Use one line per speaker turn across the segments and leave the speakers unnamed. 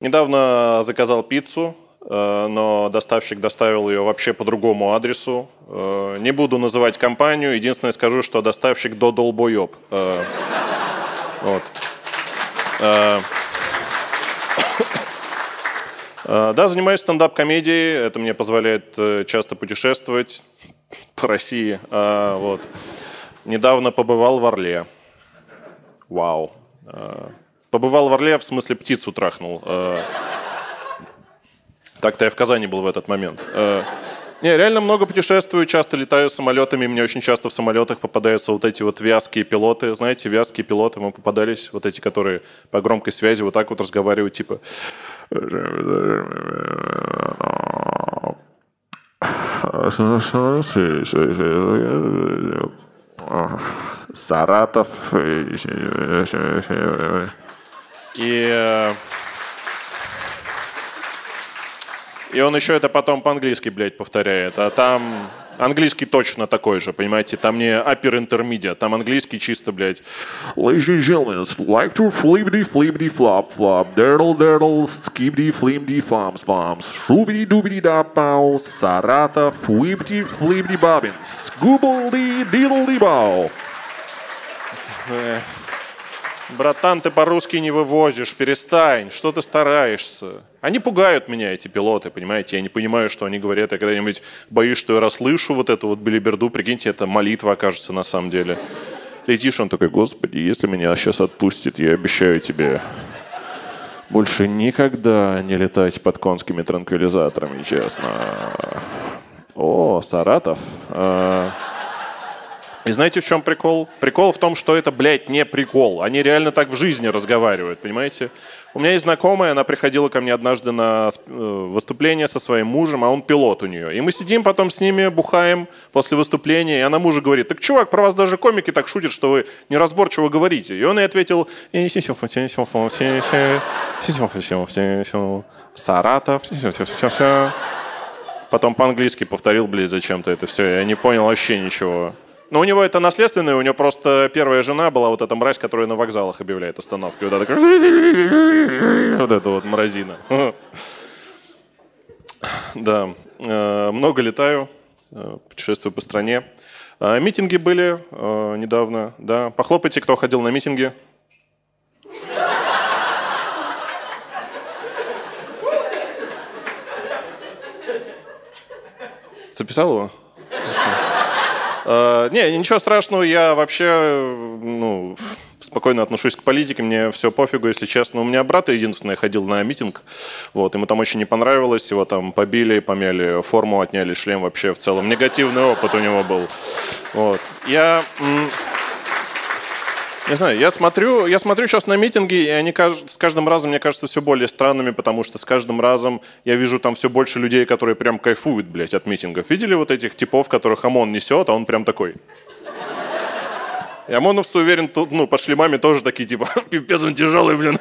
Недавно заказал пиццу, э, но доставщик доставил ее вообще по другому адресу. Э, не буду называть компанию, единственное скажу, что доставщик до долбоеб. Э, вот. Да, занимаюсь стендап-комедией, это мне позволяет часто путешествовать по России. Вот. Недавно побывал в Орле. Вау. Побывал в Орле, в смысле птицу трахнул. Э. Так-то я в Казани был в этот момент. Э. Не, реально много путешествую, часто летаю самолетами, мне очень часто в самолетах попадаются вот эти вот вязкие пилоты. Знаете, вязкие пилоты, мы попадались, вот эти, которые по громкой связи вот так вот разговаривают, типа... Саратов. И, э, и он еще это потом по-английски, блядь, повторяет. А там английский точно такой же, понимаете? Там не upper intermediate, там английский чисто, блядь. Ladies and gentlemen, like to flippity flippity flop flop, diddle diddle, skibidi flippity flums flums, shubidi doobidi da pow, Саратов, whippity flippity bobbins, goobledy diddle bow. Братан, ты по-русски не вывозишь, перестань, что ты стараешься? Они пугают меня, эти пилоты, понимаете? Я не понимаю, что они говорят. Я когда-нибудь боюсь, что я расслышу вот эту вот билиберду. Прикиньте, это молитва окажется на самом деле. Летишь, он такой, господи, если меня сейчас отпустит, я обещаю тебе больше никогда не летать под конскими транквилизаторами, честно. О, Саратов. А... И знаете, в чем прикол? Прикол в том, что это, блядь, не прикол. Они реально так в жизни разговаривают, понимаете? У меня есть знакомая, она приходила ко мне однажды на э, выступление со своим мужем, а он пилот у нее. И мы сидим потом с ними, бухаем после выступления, и она мужу говорит, так, чувак, про вас даже комики так шутят, что вы неразборчиво говорите. И он ей ответил, Саратов, Потом по-английски повторил, блядь, зачем-то это все. Я не понял вообще ничего. Но у него это наследственное, у него просто первая жена была вот эта мразь, которая на вокзалах объявляет остановки. Вот, это, вот это вот мразина. Да, э, много летаю, э, путешествую по стране. Э, митинги были недавно, да. Похлопайте, кто ходил на митинги. Записал его? Э, не, ничего страшного, я вообще ну, спокойно отношусь к политике, мне все пофигу, если честно. У меня брат единственный ходил на митинг, вот, ему там очень не понравилось, его там побили, помяли форму, отняли шлем, вообще в целом негативный опыт у него был. Вот. Я... Не знаю, я смотрю, я смотрю сейчас на митинги, и они с каждым разом, мне кажется, все более странными, потому что с каждым разом я вижу там все больше людей, которые прям кайфуют, блядь, от митингов. Видели вот этих типов, которых ОМОН несет, а он прям такой. И ОМОНовцы, уверен, тут, ну, по шлемами тоже такие, типа, пипец он тяжелый, блин.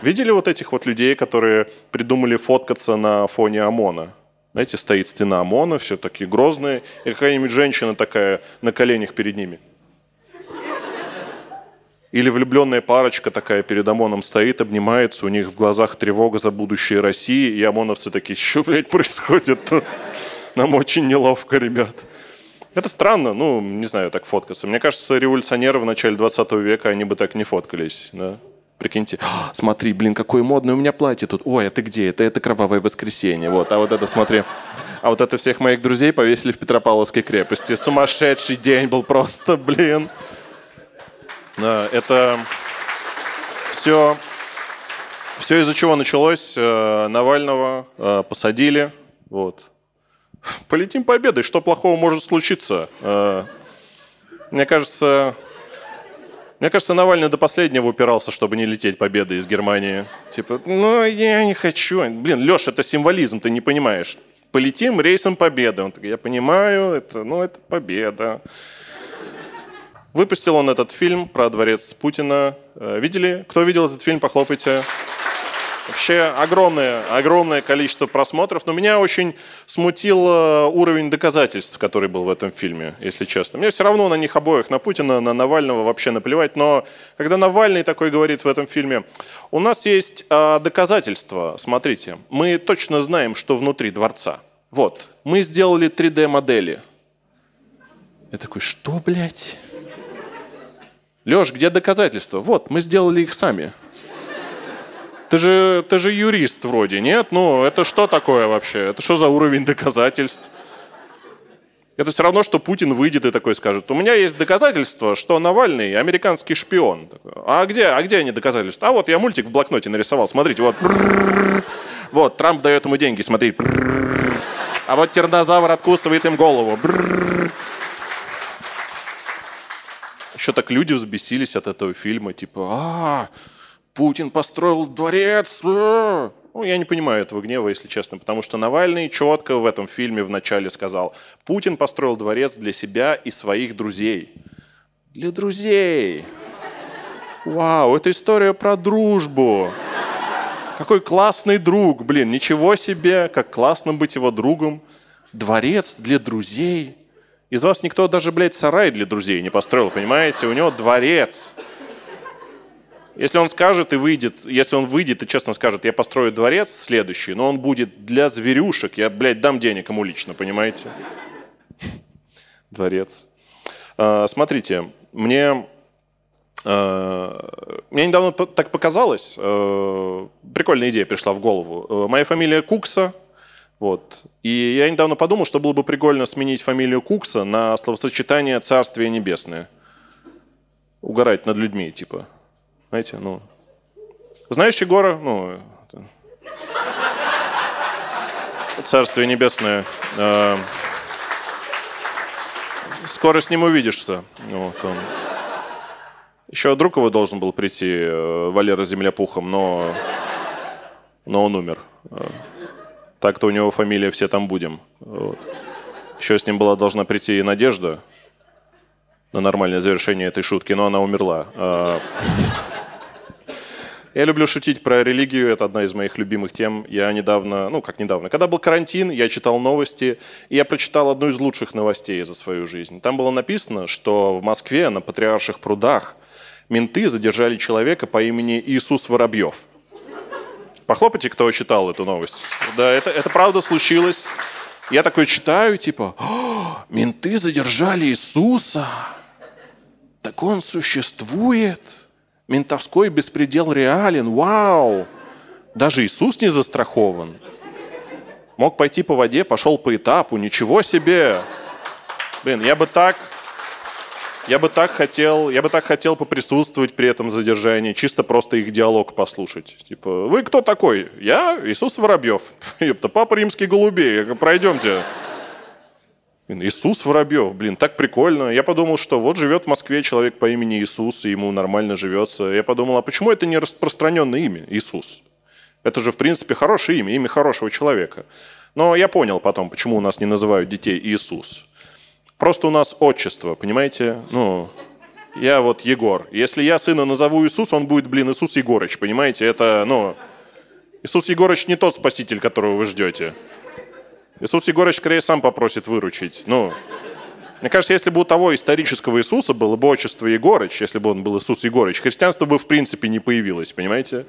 Видели вот этих вот людей, которые придумали фоткаться на фоне ОМОНа? Знаете, стоит стена ОМОНа, все такие грозные, и какая-нибудь женщина такая на коленях перед ними – или влюбленная парочка такая перед ОМОНом стоит, обнимается, у них в глазах тревога за будущее России, и ОМОНовцы такие, что, блядь, происходит тут? Нам очень неловко, ребят. Это странно, ну, не знаю, так фоткаться. Мне кажется, революционеры в начале 20 века, они бы так не фоткались, да? Прикиньте, «А, смотри, блин, какое модное у меня платье тут. Ой, а ты где? Это, это кровавое воскресенье. Вот, а вот это, смотри. А вот это всех моих друзей повесили в Петропавловской крепости. Сумасшедший день был просто, блин. Это все, все из-за чего началось. Э, Навального э, посадили. Вот. Полетим победой. Что плохого может случиться? Э, мне кажется, мне кажется, Навальный до последнего упирался, чтобы не лететь победой из Германии. Типа, ну, я не хочу. Блин, Леш, это символизм, ты не понимаешь. Полетим рейсом победы. Он такой, я понимаю, это, ну, это победа. Выпустил он этот фильм про дворец Путина. Э, видели? Кто видел этот фильм, похлопайте. Вообще огромное, огромное количество просмотров, но меня очень смутил э, уровень доказательств, который был в этом фильме, если честно. Мне все равно на них обоих, на Путина, на Навального вообще наплевать, но когда Навальный такой говорит в этом фильме, у нас есть э, доказательства, смотрите, мы точно знаем, что внутри дворца. Вот, мы сделали 3D-модели. Я такой, что, блядь? Леш, где доказательства? Вот, мы сделали их сами. Ты же, ты же юрист вроде, нет? Ну, это что такое вообще? Это что за уровень доказательств? Это все равно, что Путин выйдет и такой скажет, у меня есть доказательства, что Навальный американский шпион. А где, а где они доказательства? А вот я мультик в блокноте нарисовал, смотрите, вот. Вот, Трамп дает ему деньги, смотри. А вот тернозавр откусывает им голову. Еще так люди взбесились от этого фильма, типа, а, Путин построил дворец. Э!» ну, я не понимаю этого гнева, если честно, потому что Навальный четко в этом фильме вначале сказал, Путин построил дворец для себя и своих друзей. Для друзей. Вау, это история про дружбу. Какой классный друг, блин, ничего себе, как классно быть его другом. Дворец для друзей. Из вас никто даже, блядь, сарай для друзей не построил, понимаете? У него дворец. Если он скажет и выйдет, если он выйдет и честно скажет, я построю дворец следующий, но он будет для зверюшек, я, блядь, дам денег ему лично, понимаете? Дворец. А, смотрите, мне, а, мне недавно так показалось, а, прикольная идея пришла в голову. Моя фамилия Кукса, вот. И я недавно подумал, что было бы прикольно сменить фамилию Кукса на словосочетание «Царствие небесное». Угорать над людьми, типа. Знаете, ну... Знаешь Егора? Ну. Царствие небесное. Э, скоро с ним увидишься. Вот он. Еще друг его должен был прийти, э, Валера Земляпухом, но, но он умер. Так-то у него фамилия «Все там будем». Вот. Еще с ним была должна прийти Надежда на нормальное завершение этой шутки, но она умерла. Э, я люблю шутить про религию, это одна из моих любимых тем. Я недавно, ну как недавно, когда был карантин, я читал новости, и я прочитал одну из лучших новостей за свою жизнь. Там было написано, что в Москве на Патриарших прудах менты задержали человека по имени Иисус Воробьев. Похлопайте, кто читал эту новость. Да, это, это правда случилось. Я такой читаю, типа, менты задержали Иисуса. Так он существует ментовской беспредел реален, вау! Даже Иисус не застрахован. Мог пойти по воде, пошел по этапу, ничего себе! Блин, я бы так, я бы так хотел, я бы так хотел поприсутствовать при этом задержании, чисто просто их диалог послушать. Типа, вы кто такой? Я Иисус Воробьев. Ёпта, папа римский голубей, пройдемте. Иисус Воробьев, блин, так прикольно. Я подумал, что вот живет в Москве человек по имени Иисус, и ему нормально живется. Я подумал, а почему это не распространенное имя, Иисус? Это же, в принципе, хорошее имя, имя хорошего человека. Но я понял потом, почему у нас не называют детей Иисус. Просто у нас отчество, понимаете? Ну, я вот Егор. Если я сына назову Иисус, он будет, блин, Иисус Егорыч, понимаете? Это, ну, Иисус Егорыч не тот спаситель, которого вы ждете. Иисус Егорович скорее сам попросит выручить. Ну, мне кажется, если бы у того исторического Иисуса было бы отчество Егорыч, если бы он был Иисус Егорыч, христианство бы в принципе не появилось, понимаете?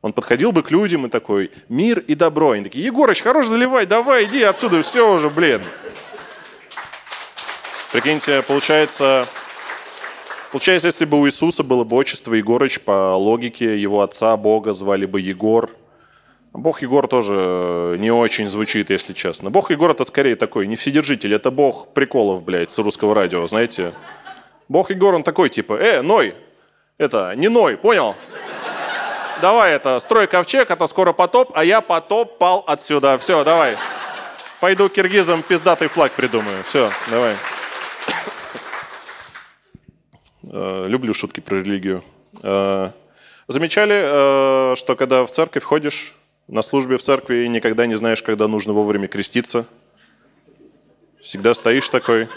Он подходил бы к людям и такой, мир и добро. Они такие, Егорыч, хорош заливай, давай, иди отсюда, все уже, блин. Прикиньте, получается, получается, если бы у Иисуса было бы отчество Егорыч, по логике его отца, Бога, звали бы Егор, Бог Егор тоже э, не очень звучит, если честно. Бог Егор это скорее такой, не вседержитель, это бог приколов, блядь, с русского радио, знаете. Бог Егор, он такой, типа, э, Ной, это, не Ной, понял? Давай это, строй ковчег, а то скоро потоп, а я потоп пал отсюда. Все, давай. Пойду киргизам пиздатый флаг придумаю. Все, давай. Э, люблю шутки про религию. Э, замечали, что когда в церковь ходишь, на службе в церкви никогда не знаешь, когда нужно вовремя креститься. Всегда стоишь такой.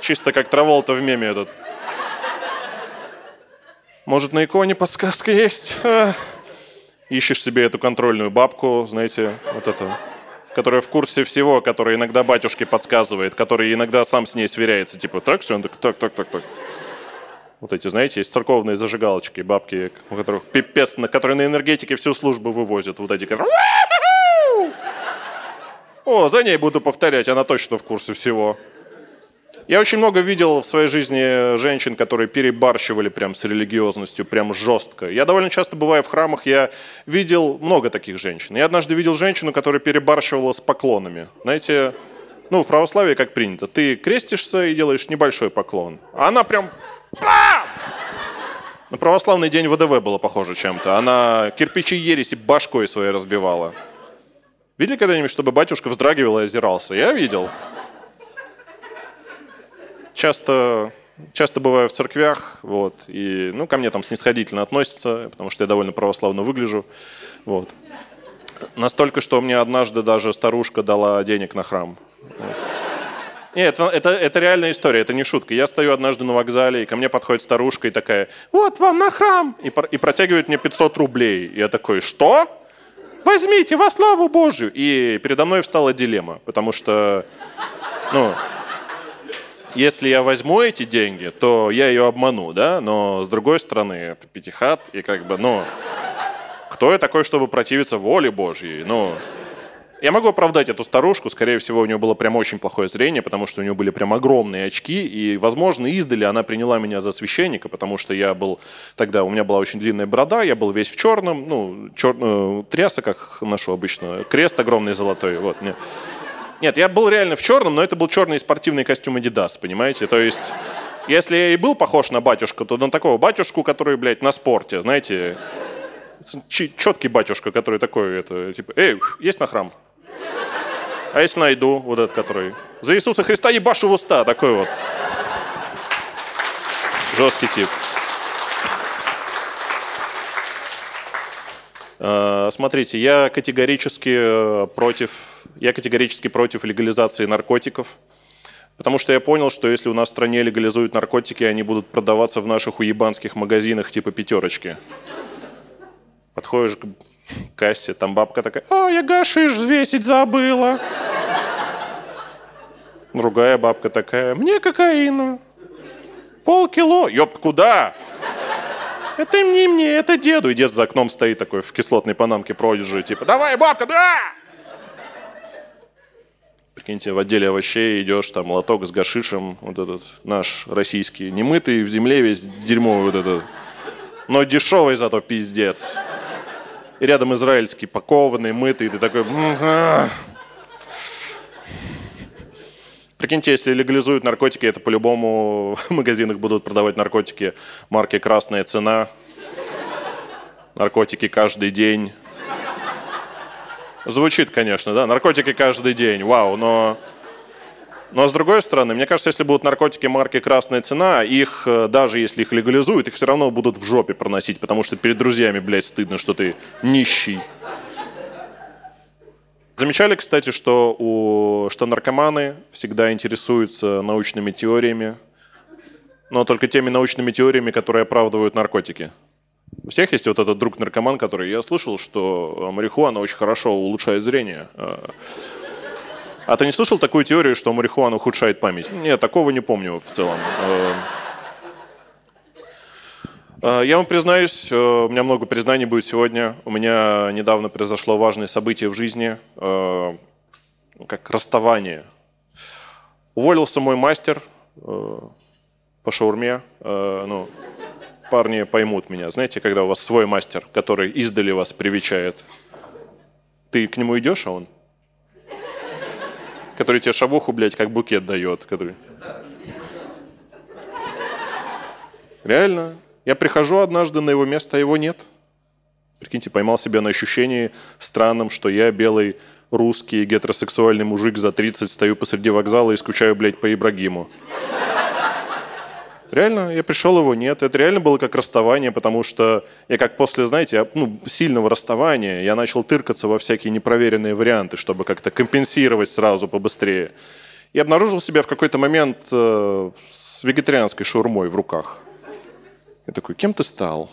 Чисто как Траволта в меме этот. Может, на иконе подсказка есть? Ищешь себе эту контрольную бабку, знаете, вот это, которая в курсе всего, которая иногда батюшке подсказывает, который иногда сам с ней сверяется, типа, так, все, он так, так, так, так, так. Вот эти, знаете, есть церковные зажигалочки, бабки, у которых пипец, на которые на энергетике всю службу вывозят. Вот эти, которые... О, за ней буду повторять, она точно в курсе всего. Я очень много видел в своей жизни женщин, которые перебарщивали прям с религиозностью, прям жестко. Я довольно часто бываю в храмах, я видел много таких женщин. Я однажды видел женщину, которая перебарщивала с поклонами. Знаете, ну, в православии как принято, ты крестишься и делаешь небольшой поклон. А она прям... Бам! На православный день ВДВ было похоже чем-то. Она кирпичи ереси башкой своей разбивала. Видели когда-нибудь, чтобы батюшка вздрагивал и озирался? Я видел часто, часто бываю в церквях, вот, и, ну, ко мне там снисходительно относятся, потому что я довольно православно выгляжу, вот. Настолько, что мне однажды даже старушка дала денег на храм. Вот. Нет, это, это, это реальная история, это не шутка. Я стою однажды на вокзале, и ко мне подходит старушка и такая, вот вам на храм, и, и протягивает мне 500 рублей. Я такой, что? Возьмите во славу Божью. И передо мной встала дилемма, потому что, ну, если я возьму эти деньги, то я ее обману, да, но с другой стороны, это пятихат, и как бы, ну, кто я такой, чтобы противиться воле Божьей? Ну, я могу оправдать эту старушку, скорее всего, у нее было прям очень плохое зрение, потому что у нее были прям огромные очки, и, возможно, издали она приняла меня за священника, потому что я был тогда, у меня была очень длинная борода, я был весь в черном, ну, чер, э, тряса, как ношу обычно, крест огромный золотой, вот, мне. Нет, я был реально в черном, но это был черный спортивный костюм Adidas, понимаете? То есть, если я и был похож на батюшку, то на такого батюшку, который, блядь, на спорте, знаете, четкий батюшка, который такой, это, типа, эй, есть на храм? А если найду, вот этот, который, за Иисуса Христа ебашу в уста, такой вот. Жесткий тип. А, смотрите, я категорически э, против я категорически против легализации наркотиков, потому что я понял, что если у нас в стране легализуют наркотики, они будут продаваться в наших уебанских магазинах типа пятерочки. Подходишь к кассе, там бабка такая, а, я гашиш взвесить забыла. Другая бабка такая, мне кокаина. Полкило. Ёб, куда? Это не мне, это деду. И дед за окном стоит такой в кислотной панамке продержи, типа, давай, бабка, да! Прикиньте, в отделе овощей идешь, там лоток с гашишем, вот этот наш российский, немытый, в земле весь дерьмо вот этот, но дешевый зато пиздец. И рядом израильский, пакованный, мытый, ты такой... Прикиньте, если легализуют наркотики, это по-любому в магазинах будут продавать наркотики марки «Красная цена», наркотики каждый день, Звучит, конечно, да, наркотики каждый день, вау, но... Но с другой стороны, мне кажется, если будут наркотики марки «Красная цена», их, э, даже если их легализуют, их все равно будут в жопе проносить, потому что перед друзьями, блядь, стыдно, что ты нищий. Замечали, кстати, что, у, что наркоманы всегда интересуются научными теориями, но только теми научными теориями, которые оправдывают наркотики. У всех есть вот этот друг-наркоман, который... Я слышал, что марихуана очень хорошо улучшает зрение. А, а ты не слышал такую теорию, что марихуана ухудшает память? Нет, такого не помню в целом. А, я вам признаюсь, у меня много признаний будет сегодня. У меня недавно произошло важное событие в жизни, как расставание. Уволился мой мастер по шаурме. Ну, парни поймут меня. Знаете, когда у вас свой мастер, который издали вас привечает, ты к нему идешь, а он? Который тебе шавуху, блядь, как букет дает. Который... Реально. Я прихожу однажды на его место, а его нет. Прикиньте, поймал себя на ощущении странным, что я белый русский гетеросексуальный мужик за 30 стою посреди вокзала и скучаю, блядь, по Ибрагиму. Реально, я пришел, его нет. Это реально было как расставание, потому что я как после, знаете, ну, сильного расставания, я начал тыркаться во всякие непроверенные варианты, чтобы как-то компенсировать сразу побыстрее. И обнаружил себя в какой-то момент э, с вегетарианской шаурмой в руках. Я такой, кем ты стал?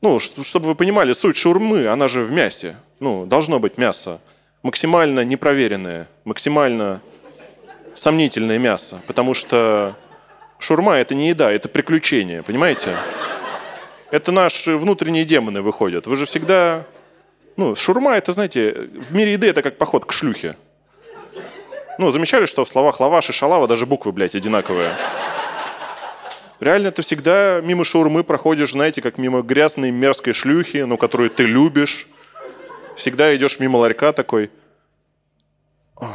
Ну, чтобы вы понимали, суть шаурмы, она же в мясе. Ну, должно быть мясо. Максимально непроверенное, максимально сомнительное мясо. Потому что шаурма – это не еда, это приключение, понимаете? Это наши внутренние демоны выходят. Вы же всегда... Ну, шаурма – это, знаете, в мире еды это как поход к шлюхе. Ну, замечали, что в словах лаваш и шалава даже буквы, блядь, одинаковые? Реально ты всегда мимо шаурмы проходишь, знаете, как мимо грязной мерзкой шлюхи, ну, которую ты любишь. Всегда идешь мимо ларька такой. О,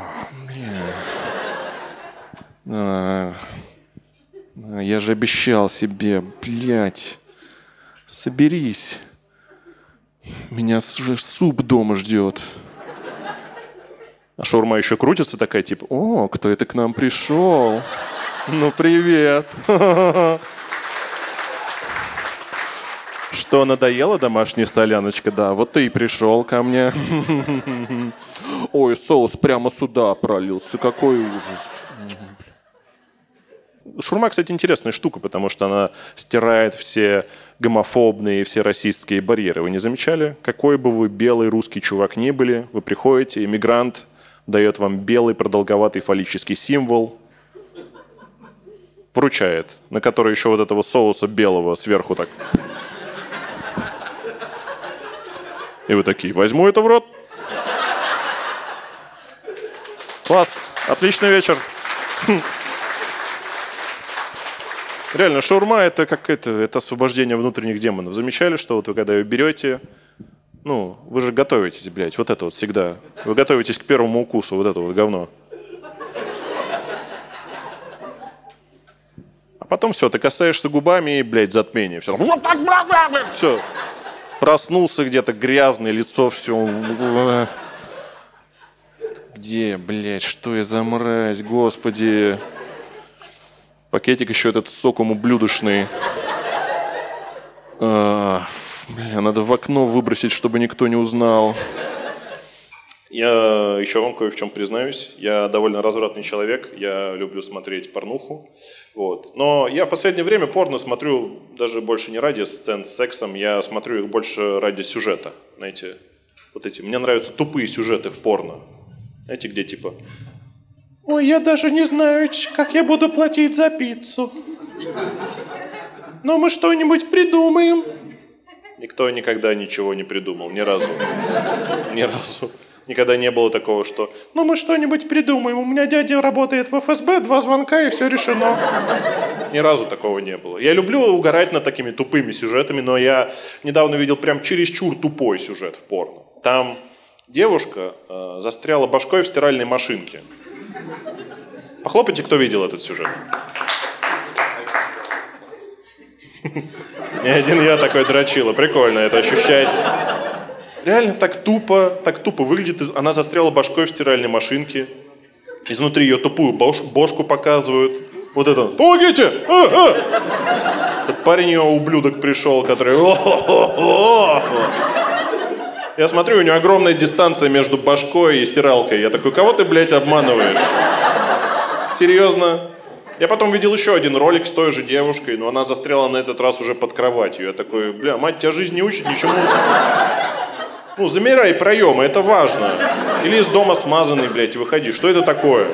блин. А, я же обещал себе, блядь, соберись. Меня уже суп дома ждет. А шаурма еще крутится такая, типа, о, кто это к нам пришел? Ну, привет. Что, надоела домашняя соляночка? Да, вот ты и пришел ко мне. Ой, соус прямо сюда пролился. Какой ужас. Шурма, кстати, интересная штука, потому что она стирает все гомофобные, все расистские барьеры. Вы не замечали? Какой бы вы белый русский чувак ни были, вы приходите, иммигрант дает вам белый продолговатый фаллический символ, вручает, на который еще вот этого соуса белого сверху так. И вы такие, возьму это в рот. Класс, отличный вечер. Реально, шаурма это как это, это освобождение внутренних демонов. Замечали, что вот вы когда ее берете, ну, вы же готовитесь, блядь, вот это вот всегда. Вы готовитесь к первому укусу, вот это вот говно. Потом все, ты касаешься губами и, блядь, затмение. Все. Все. Проснулся где-то грязный, лицо все. Где, блядь, что я за мразь, господи. Пакетик еще этот соком ублюдочный. А, бля, надо в окно выбросить, чтобы никто не узнал. Я еще вам кое в чем признаюсь. Я довольно развратный человек, я люблю смотреть порнуху. Вот. Но я в последнее время порно смотрю даже больше не ради сцен с сексом, я смотрю их больше ради сюжета. Знаете, вот эти. Мне нравятся тупые сюжеты в порно. Знаете, где типа «Ой, я даже не знаю, как я буду платить за пиццу. Но мы что-нибудь придумаем». Никто никогда ничего не придумал, ни разу. Ни разу. Никогда не было такого, что «ну мы что-нибудь придумаем, у меня дядя работает в ФСБ, два звонка и все решено». Ни разу такого не было. Я люблю угорать над такими тупыми сюжетами, но я недавно видел прям чересчур тупой сюжет в порно. Там девушка э, застряла башкой в стиральной машинке. Похлопайте, кто видел этот сюжет. Не один я такой дрочила. Прикольно это ощущать. Реально так тупо, так тупо выглядит. Она застряла башкой в стиральной машинке. Изнутри ее тупую бош, бошку показывают. Вот это. Помогите! А, а! Этот парень ее ублюдок пришел, который... Я смотрю, у него огромная дистанция между башкой и стиралкой. Я такой, кого ты, блядь, обманываешь? Серьезно? Я потом видел еще один ролик с той же девушкой, но она застряла на этот раз уже под кроватью. Я такой, бля, мать тебя жизнь не учит ничему. Ну, замеряй проемы, это важно. Или из дома смазанный, блядь, выходи. Что это такое?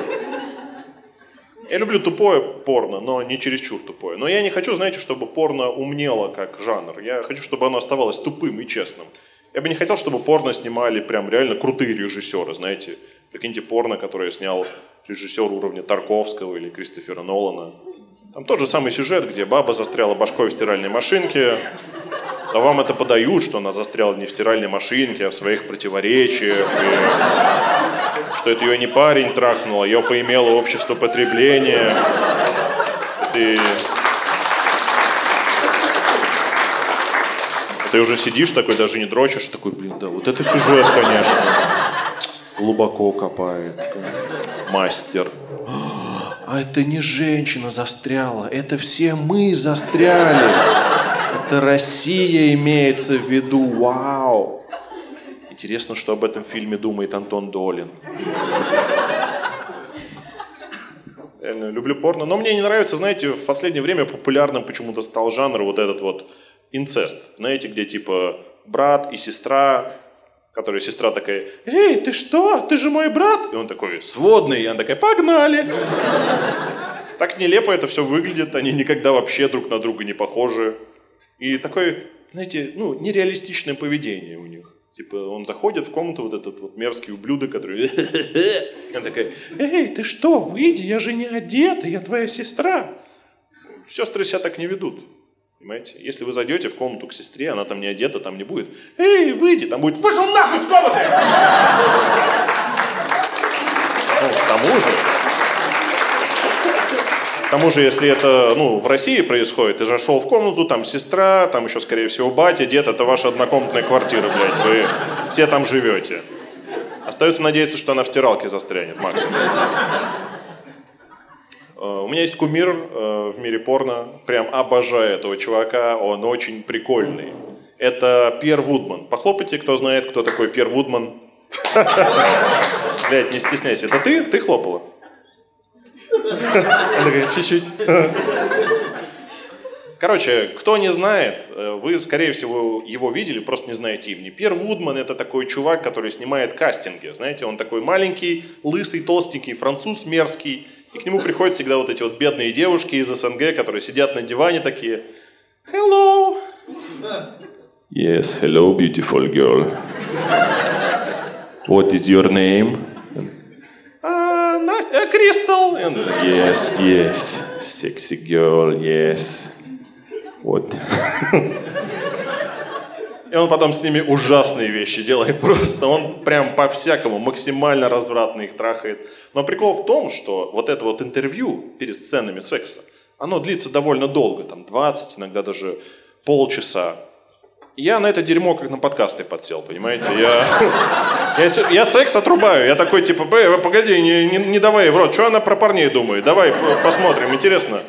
Я люблю тупое порно, но не чересчур тупое. Но я не хочу, знаете, чтобы порно умнело как жанр. Я хочу, чтобы оно оставалось тупым и честным. Я бы не хотел, чтобы порно снимали прям реально крутые режиссеры, знаете. Прикиньте, порно, которое снял режиссер уровня Тарковского или Кристофера Нолана. Там тот же самый сюжет, где баба застряла башкой в стиральной машинке, а вам это подают, что она застряла не в стиральной машинке, а в своих противоречиях, и что это ее не парень трахнул, а ее поимело общество потребления. Ты... Ты уже сидишь такой, даже не дрочишь, такой, блин, да, вот это сюжет, конечно. Глубоко копает. Мастер. А это не женщина застряла, это все мы застряли. Это Россия имеется в виду. Вау! Интересно, что об этом фильме думает Антон Долин. реально люблю порно. Но мне не нравится, знаете, в последнее время популярным почему-то стал жанр вот этот вот инцест. Знаете, где типа брат и сестра, которая сестра такая, эй, ты что, ты же мой брат? И он такой, сводный, и она такая, погнали. Так нелепо это все выглядит, они никогда вообще друг на друга не похожи. И такое, знаете, ну, нереалистичное поведение у них. Типа он заходит в комнату, вот этот вот мерзкий ублюдок, который... Она такая, эй, ты что, выйди, я же не одета, я твоя сестра. Сестры себя так не ведут. Понимаете? Если вы зайдете в комнату к сестре, она там не одета, там не будет. Эй, выйди, там будет, вышел нахуй с комнаты! Ну, к тому же, к тому же, если это ну, в России происходит, ты зашел в комнату, там сестра, там еще, скорее всего, батя, дед, это ваша однокомнатная квартира, блядь, вы все там живете. Остается надеяться, что она в стиралке застрянет максимум. Э, у меня есть кумир э, в мире порно, прям обожаю этого чувака, он очень прикольный. Это Пьер Вудман. Похлопайте, кто знает, кто такой Пьер Вудман. Блять, не стесняйся. Это ты? Ты хлопала? чуть-чуть. Короче, кто не знает, э, вы, скорее всего, его видели, просто не знаете имени. Пьер Вудман – это такой чувак, который снимает кастинги. Знаете, он такой маленький, лысый, толстенький, француз мерзкий. И к нему приходят всегда вот эти вот бедные девушки из СНГ, которые сидят на диване такие «Hello!»
Yes, hello, beautiful girl. What is your name?
Настя, Кристал.
Yes, yes, sexy girl, yes. Вот.
И он потом с ними ужасные вещи делает просто. Он прям по-всякому максимально развратно их трахает. Но прикол в том, что вот это вот интервью перед сценами секса, оно длится довольно долго, там 20, иногда даже полчаса. Я на это дерьмо как на подкасты подсел, понимаете? Я, я, я секс отрубаю. Я такой, типа, погоди, не, не, не давай в рот. Что она про парней думает? Давай посмотрим, интересно.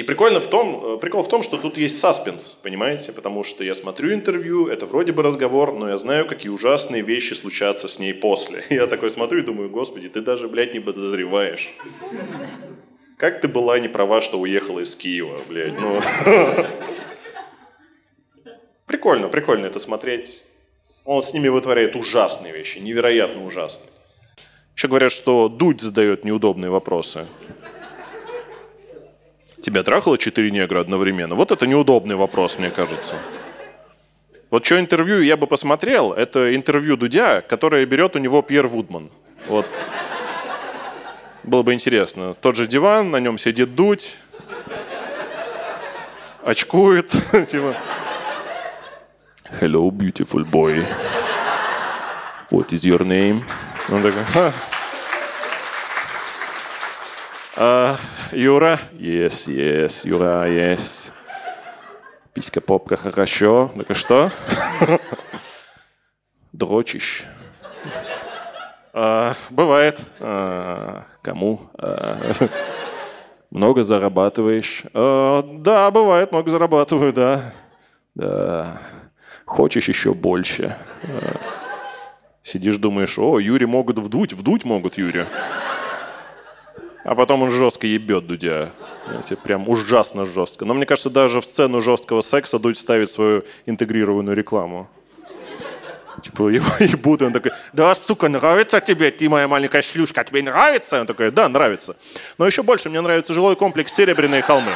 И прикольно в том, прикол в том, что тут есть саспенс, понимаете? Потому что я смотрю интервью, это вроде бы разговор, но я знаю, какие ужасные вещи случатся с ней после. Я такой смотрю и думаю, господи, ты даже, блядь, не подозреваешь. Как ты была не права, что уехала из Киева, блядь, ну... Прикольно, прикольно это смотреть. Он с ними вытворяет ужасные вещи, невероятно ужасные. Еще говорят, что Дудь задает неудобные вопросы. Тебя трахало четыре негра одновременно? Вот это неудобный вопрос, мне кажется. Вот что интервью я бы посмотрел, это интервью Дудя, которое берет у него Пьер Вудман. Вот. Было бы интересно. Тот же диван, на нем сидит Дудь, очкует, типа.
Hello, beautiful boy. What is your name?
Он такой, А, Юра?
Yes, yes, Юра, yes. Писька, попка, хорошо. Так что? Дрочишь?
А, бывает.
А, кому? А, много зарабатываешь?
Да, бывает, много зарабатываю, да.
Да. Хочешь еще больше?
Сидишь, думаешь, о, Юре могут вдуть, вдуть могут Юре. А потом он жестко ебет Дудя. Знаете, прям ужасно жестко. Но мне кажется, даже в сцену жесткого секса Дудь ставит свою интегрированную рекламу. Типа, его ебут, и он такой, да, сука, нравится тебе, ты моя маленькая шлюшка, тебе нравится? Он такой, да, нравится. Но еще больше мне нравится жилой комплекс «Серебряные холмы».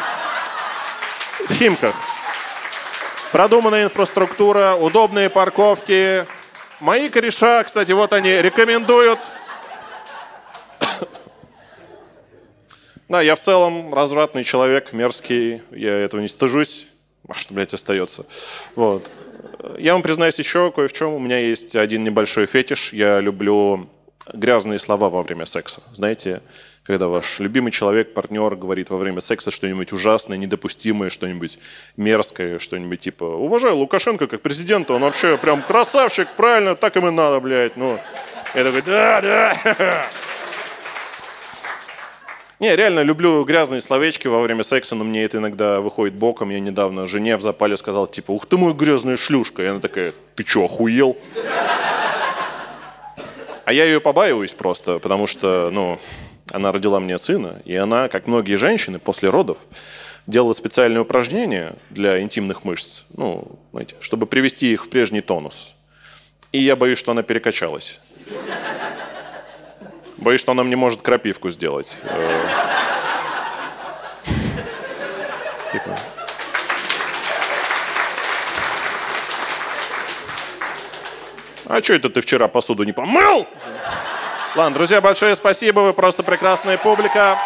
В Химках. Продуманная инфраструктура, удобные парковки. Мои кореша, кстати, вот они рекомендуют. Да, я в целом развратный человек, мерзкий, я этого не стыжусь. А что, блядь, остается? Вот. Я вам признаюсь еще кое в чем. У меня есть один небольшой фетиш. Я люблю грязные слова во время секса. Знаете, когда ваш любимый человек, партнер говорит во время секса что-нибудь ужасное, недопустимое, что-нибудь мерзкое, что-нибудь типа «Уважаю Лукашенко как президента, он вообще прям красавчик, правильно, так им и надо, блядь». Ну, я такой «Да, да». Не, реально люблю грязные словечки во время секса, но мне это иногда выходит боком. Я недавно жене в запале сказал, типа, ух ты мой грязная шлюшка. И она такая, ты что, охуел? А я ее побаиваюсь просто, потому что, ну, она родила мне сына, и она, как многие женщины, после родов делала специальные упражнения для интимных мышц, ну, знаете, чтобы привести их в прежний тонус. И я боюсь, что она перекачалась. Боюсь, что она мне может крапивку сделать. Э. Типа. А что это ты вчера посуду не помыл? Ладно, друзья, большое спасибо, вы просто прекрасная публика.